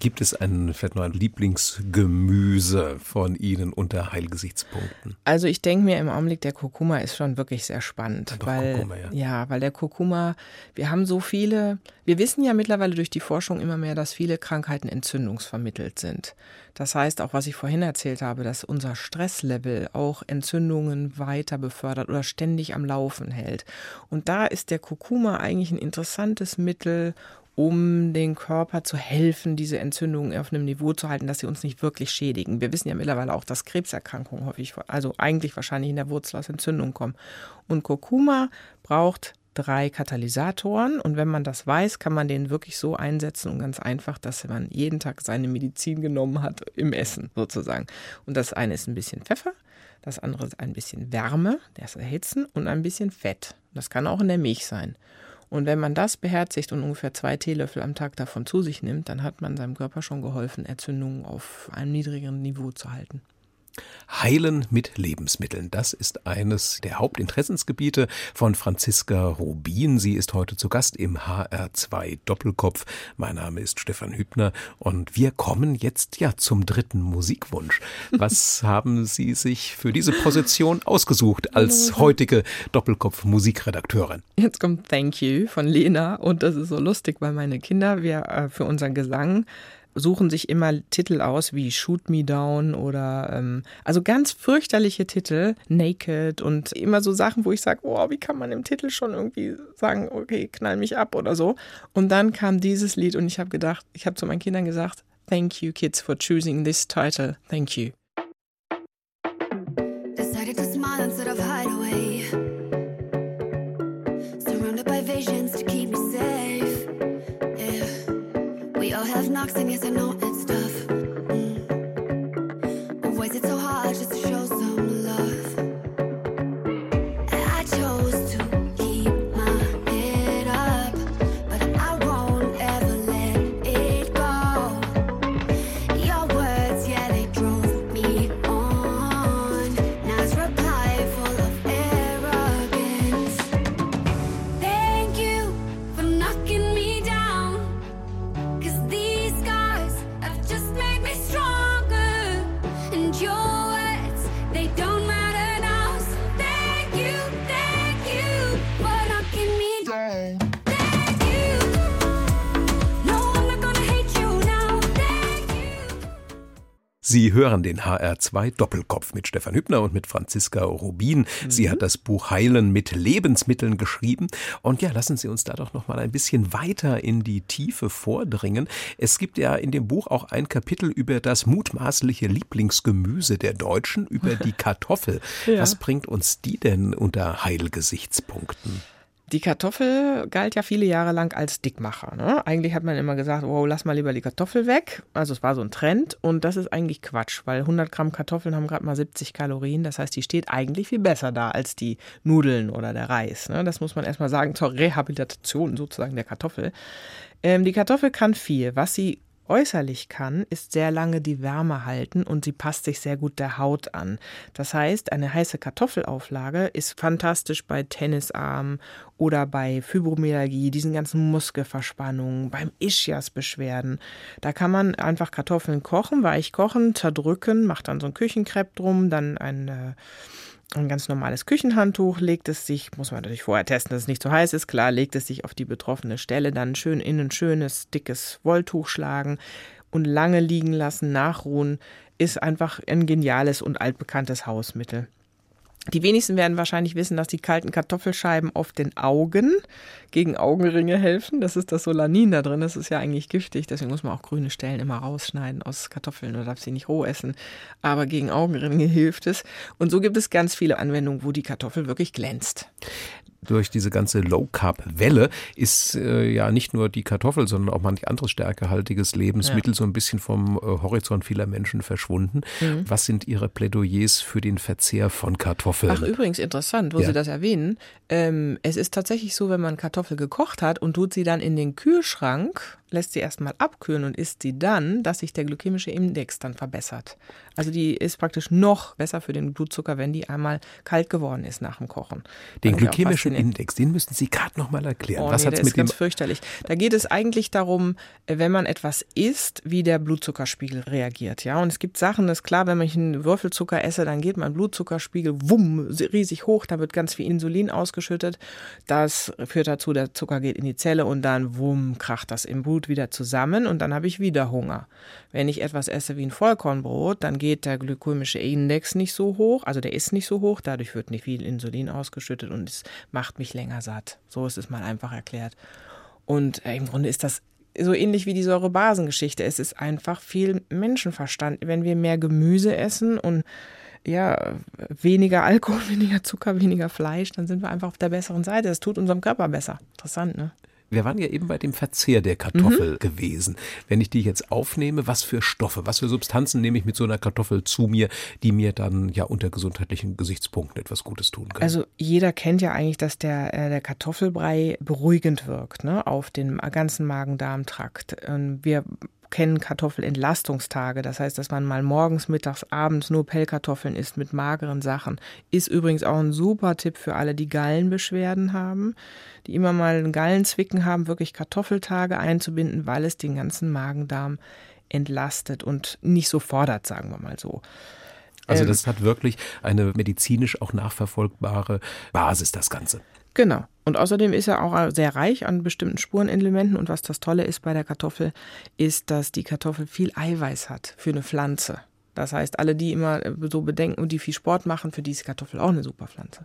Gibt es ein, vielleicht noch ein Lieblingsgemüse von Ihnen unter Heilgesichtspunkten? Also ich denke mir im Augenblick, der Kurkuma ist schon wirklich sehr spannend. Weil, Kurkuma, ja. ja, weil der Kurkuma, wir haben so viele, wir wissen ja mittlerweile durch die Forschung immer mehr, dass viele Krankheiten entzündungsvermittelt sind. Das heißt auch, was ich vorhin erzählt habe, dass unser Stresslevel auch Entzündungen weiter befördert oder ständig am Laufen hält. Und da ist der Kurkuma eigentlich ein interessantes Mittel, um den Körper zu helfen, diese Entzündungen auf einem Niveau zu halten, dass sie uns nicht wirklich schädigen. Wir wissen ja mittlerweile auch, dass Krebserkrankungen häufig, also eigentlich wahrscheinlich in der Wurzel aus Entzündungen kommen. Und Kurkuma braucht drei Katalysatoren und wenn man das weiß, kann man den wirklich so einsetzen und ganz einfach, dass man jeden Tag seine Medizin genommen hat im Essen sozusagen. Und das eine ist ein bisschen Pfeffer, das andere ist ein bisschen Wärme, das Erhitzen und ein bisschen Fett. Das kann auch in der Milch sein. Und wenn man das beherzigt und ungefähr zwei Teelöffel am Tag davon zu sich nimmt, dann hat man seinem Körper schon geholfen, Entzündungen auf einem niedrigeren Niveau zu halten. Heilen mit Lebensmitteln. Das ist eines der Hauptinteressensgebiete von Franziska Rubin. Sie ist heute zu Gast im HR2 Doppelkopf. Mein Name ist Stefan Hübner und wir kommen jetzt ja zum dritten Musikwunsch. *laughs* Was haben Sie sich für diese Position ausgesucht als heutige Doppelkopf Musikredakteurin? Jetzt kommt Thank You von Lena und das ist so lustig, weil meine Kinder, wir äh, für unseren Gesang suchen sich immer Titel aus wie Shoot Me Down oder ähm, also ganz fürchterliche Titel, Naked und immer so Sachen, wo ich sage, oh, wie kann man im Titel schon irgendwie sagen, okay, knall mich ab oder so. Und dann kam dieses Lied und ich habe gedacht, ich habe zu meinen Kindern gesagt, Thank you, kids, for choosing this title. Thank you. Have knocks, and yes, I know it's tough. Mm. Is it so hard just to show Sie hören den HR2 Doppelkopf mit Stefan Hübner und mit Franziska Rubin. Sie hat das Buch Heilen mit Lebensmitteln geschrieben. Und ja, lassen Sie uns da doch noch mal ein bisschen weiter in die Tiefe vordringen. Es gibt ja in dem Buch auch ein Kapitel über das mutmaßliche Lieblingsgemüse der Deutschen, über die *laughs* Kartoffel. Ja. Was bringt uns die denn unter Heilgesichtspunkten? Die Kartoffel galt ja viele Jahre lang als Dickmacher. Ne? Eigentlich hat man immer gesagt, wow, lass mal lieber die Kartoffel weg. Also es war so ein Trend und das ist eigentlich Quatsch, weil 100 Gramm Kartoffeln haben gerade mal 70 Kalorien. Das heißt, die steht eigentlich viel besser da als die Nudeln oder der Reis. Ne? Das muss man erstmal sagen zur Rehabilitation sozusagen der Kartoffel. Ähm, die Kartoffel kann viel. Was sie äußerlich kann, ist sehr lange die Wärme halten und sie passt sich sehr gut der Haut an. Das heißt, eine heiße Kartoffelauflage ist fantastisch bei Tennisarmen oder bei Fibromyalgie, diesen ganzen Muskelverspannungen, beim Ischias-Beschwerden. Da kann man einfach Kartoffeln kochen, weich kochen, zerdrücken, macht dann so ein Küchenkrepp drum, dann ein äh, ein ganz normales Küchenhandtuch, legt es sich, muss man natürlich vorher testen, dass es nicht zu heiß ist, klar, legt es sich auf die betroffene Stelle, dann schön in ein schönes, dickes Wolltuch schlagen und lange liegen lassen, nachruhen, ist einfach ein geniales und altbekanntes Hausmittel. Die wenigsten werden wahrscheinlich wissen, dass die kalten Kartoffelscheiben auf den Augen gegen Augenringe helfen. Das ist das Solanin da drin. Das ist ja eigentlich giftig. Deswegen muss man auch grüne Stellen immer rausschneiden aus Kartoffeln oder darf sie nicht roh essen. Aber gegen Augenringe hilft es. Und so gibt es ganz viele Anwendungen, wo die Kartoffel wirklich glänzt. durch diese ganze Low-Carb-Welle ist äh, ja nicht nur die Kartoffel, sondern auch manch anderes stärkehaltiges Lebensmittel so ein bisschen vom äh, Horizont vieler Menschen verschwunden. Was sind Ihre Plädoyers für den Verzehr von Kartoffeln? Ach, übrigens interessant, wo Ja. Sie das erwähnen. Ähm, es ist tatsächlich so, wenn man Kartoffel gekocht hat und tut sie dann in den Kühlschrank, lässt sie erstmal abkühlen und isst sie dann, dass sich der glykämische Index dann verbessert. Also die ist praktisch noch besser für den Blutzucker, wenn die einmal kalt geworden ist nach dem Kochen. Den glykämischen. Index, den müssen Sie gerade noch mal erklären. Oh, Was nee, hat's der mit ist ganz fürchterlich. Da geht es eigentlich darum, äh, wenn man etwas isst, wie der Blutzuckerspiegel reagiert. Ja, und es gibt Sachen, das ist klar, wenn ich einen Würfelzucker esse, dann geht mein Blutzuckerspiegel wumm riesig hoch, da wird ganz viel Insulin ausgeschüttet. Das führt dazu, der Zucker geht in die Zelle und dann wumm kracht das im Blut wieder zusammen und dann habe ich wieder Hunger. Wenn ich etwas esse wie ein Vollkornbrot, dann geht der glykämische Index nicht so hoch, also der ist nicht so hoch, dadurch wird nicht viel Insulin ausgeschüttet und es macht mich länger satt. So ist es mal einfach erklärt. Und äh, im Grunde ist das so ähnlich wie die Säurebasengeschichte. Es ist einfach viel Menschenverstand. Wenn wir mehr Gemüse essen und ja, weniger Alkohol, *laughs* weniger Zucker, weniger Fleisch, dann sind wir einfach auf der besseren Seite. Das tut unserem Körper besser. Interessant, ne? Wir waren ja eben bei dem Verzehr der Kartoffel Mhm. gewesen. Wenn ich die jetzt aufnehme, was für Stoffe, was für Substanzen nehme ich mit so einer Kartoffel zu mir, die mir dann ja unter gesundheitlichen Gesichtspunkten etwas Gutes tun können? Also jeder kennt ja eigentlich, dass der, äh, der Kartoffelbrei beruhigend wirkt ne, auf den ganzen Magen-Darm-Trakt. Ähm, Wir kennen Kartoffelentlastungstage, das heißt, dass man mal morgens, mittags, abends nur Pellkartoffeln isst mit mageren Sachen. Ist übrigens auch ein super Tipp für alle, die Gallenbeschwerden haben, die immer mal einen Gallenzwicken haben, wirklich Kartoffeltage einzubinden, weil es den ganzen Magen-Darm entlastet und nicht so fordert, sagen wir mal so. also ähm, das hat wirklich eine medizinisch auch nachverfolgbare Basis, das Ganze. Genau. Und außerdem ist er auch sehr reich an bestimmten Spurenelementen. Und was das Tolle ist bei der Kartoffel, ist, dass die Kartoffel viel Eiweiß hat für eine Pflanze. Das heißt, alle, die immer äh, so bedenken und die viel Sport machen, für die ist Kartoffel auch eine super Pflanze.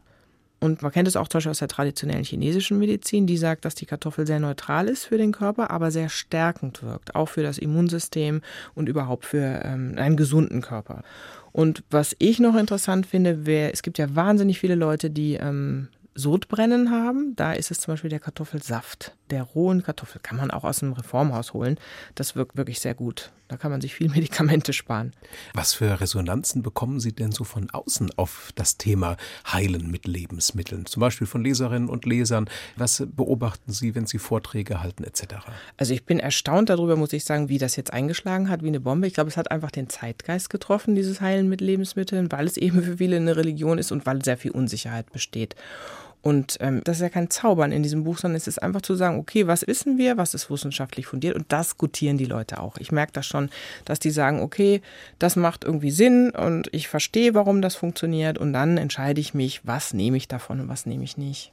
Und man kennt es auch zum Beispiel aus der traditionellen chinesischen Medizin, die sagt, dass die Kartoffel sehr neutral ist für den Körper, aber sehr stärkend wirkt, auch für das Immunsystem und überhaupt für ähm, einen gesunden Körper. Und was ich noch interessant finde, wär, es gibt ja wahnsinnig viele Leute, die ähm, Sodbrennen haben. Da ist es zum Beispiel der Kartoffelsaft. Der rohen Kartoffel kann man auch aus dem Reformhaus holen. Das wirkt wirklich sehr gut. Da kann man sich viel *laughs* Medikamente sparen. Was für Resonanzen bekommen Sie denn so von außen auf das Thema Heilen mit Lebensmitteln? Zum Beispiel von Leserinnen und Lesern. Was beobachten Sie, wenn Sie Vorträge halten etc.? Also ich bin erstaunt darüber, muss ich sagen, wie das jetzt eingeschlagen hat, wie eine Bombe. Ich glaube, es hat einfach den Zeitgeist getroffen, dieses Heilen mit Lebensmitteln, weil es eben für viele eine Religion ist und weil sehr viel Unsicherheit besteht. Und ähm, das ist ja kein Zaubern in diesem Buch, sondern es ist einfach zu sagen, okay, was wissen wir, was ist wissenschaftlich fundiert und das gutieren die Leute auch. Ich merke das schon, dass die sagen, okay, das macht irgendwie Sinn und ich verstehe, warum das funktioniert und dann entscheide ich mich, was nehme ich davon und was nehme ich nicht.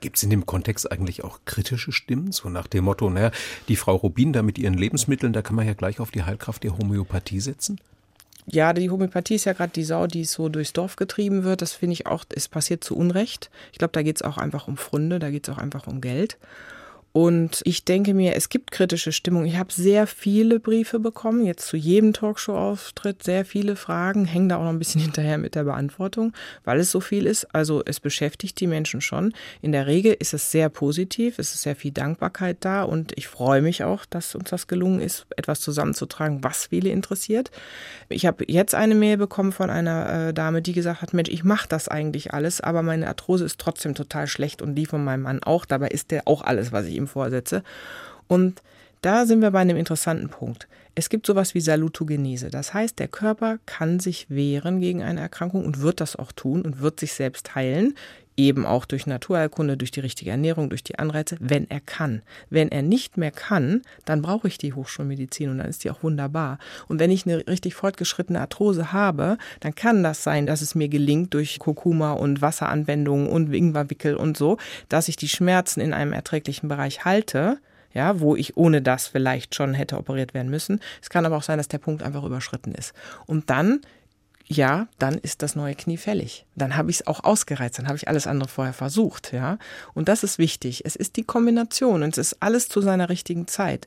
Gibt es in dem Kontext eigentlich auch kritische Stimmen? So nach dem Motto, naja, die Frau Rubin da mit ihren Lebensmitteln, da kann man ja gleich auf die Heilkraft der Homöopathie setzen? Ja, die Homöopathie ist ja gerade die Sau, die so durchs Dorf getrieben wird. Das finde ich auch, es passiert zu Unrecht. Ich glaube, da geht es auch einfach um Pfründe, da geht es auch einfach um Geld. Und ich denke mir, es gibt kritische Stimmung. Ich habe sehr viele Briefe bekommen, jetzt zu jedem Talkshow-Auftritt, sehr viele Fragen, hängen da auch noch ein bisschen *laughs* hinterher mit der Beantwortung, weil es so viel ist. Also es beschäftigt die Menschen schon. In der Regel ist es sehr positiv, es ist sehr viel Dankbarkeit da und ich freue mich auch, dass uns das gelungen ist, etwas zusammenzutragen, was viele interessiert. Ich habe jetzt eine Mail bekommen von einer äh, Dame, die gesagt hat, Mensch, ich mache das eigentlich alles, aber meine Arthrose ist trotzdem total schlecht und die von meinem Mann auch. Dabei ist der auch alles, was ich ihm vorsetze. Und da sind wir bei einem interessanten Punkt. Es gibt sowas wie Salutogenese. Das heißt, der Körper kann sich wehren gegen eine Erkrankung und wird das auch tun und wird sich selbst heilen. Eben auch durch Naturheilkunde, durch die richtige Ernährung, durch die Anreize, wenn er kann. Wenn er nicht mehr kann, dann brauche ich die Hochschulmedizin und dann ist die auch wunderbar. Und wenn ich eine richtig fortgeschrittene Arthrose habe, dann kann das sein, dass es mir gelingt durch Kurkuma und Wasseranwendungen und Ingwerwickel und so, dass ich die Schmerzen in einem erträglichen Bereich halte ja, wo ich ohne das vielleicht schon hätte operiert werden müssen. Es kann aber auch sein, dass der Punkt einfach überschritten ist. Und dann, ja, dann ist das neue Knie fällig. Dann habe ich es auch ausgereizt, dann habe ich alles andere vorher versucht, ja. Und das ist wichtig. Es ist die Kombination und es ist alles zu seiner richtigen Zeit.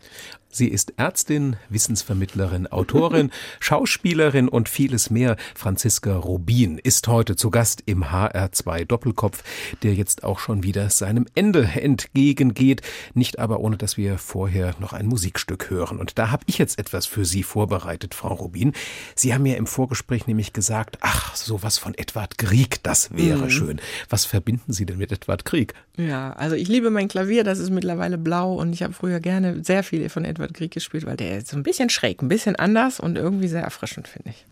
Sie ist Ärztin, Wissensvermittlerin, Autorin, *laughs* Schauspielerin und vieles mehr. Franziska Rubin ist heute zu Gast im HR2 Doppelkopf, der jetzt auch schon wieder seinem Ende entgegengeht. Nicht aber ohne, dass wir vorher noch ein Musikstück hören. Und da habe ich jetzt etwas für Sie vorbereitet, Frau Rubin. Sie haben mir im Vorgespräch nämlich sich gesagt, ach, sowas von Edward Grieg, das wäre Mhm. schön. Was verbinden Sie denn mit Edward Grieg? Ja, also ich liebe mein Klavier, das ist mittlerweile blau und ich habe früher gerne sehr viel von Edward Grieg gespielt, weil der ist so ein bisschen schräg, ein bisschen anders und irgendwie sehr erfrischend, finde ich.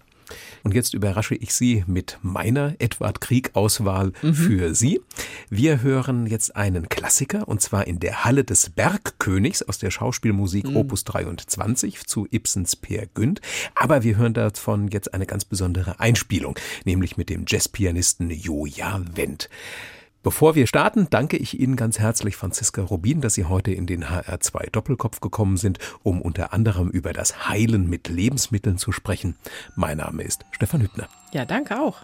Und jetzt überrasche ich Sie mit meiner Edward Krieg-Auswahl für Sie. Wir hören jetzt einen Klassiker und zwar in der Halle des Bergkönigs aus der Schauspielmusik Opus 23 zu Ibsens Peer Günd. Aber wir hören davon jetzt eine ganz besondere Einspielung, nämlich mit dem Jazzpianisten Joja Wendt. Bevor wir starten, danke ich Ihnen ganz herzlich, Franziska Rubin, dass Sie heute in den HR2 Doppelkopf gekommen sind, um unter anderem über das Heilen mit Lebensmitteln zu sprechen. Mein Name ist Stefan Hübner. Ja, danke auch.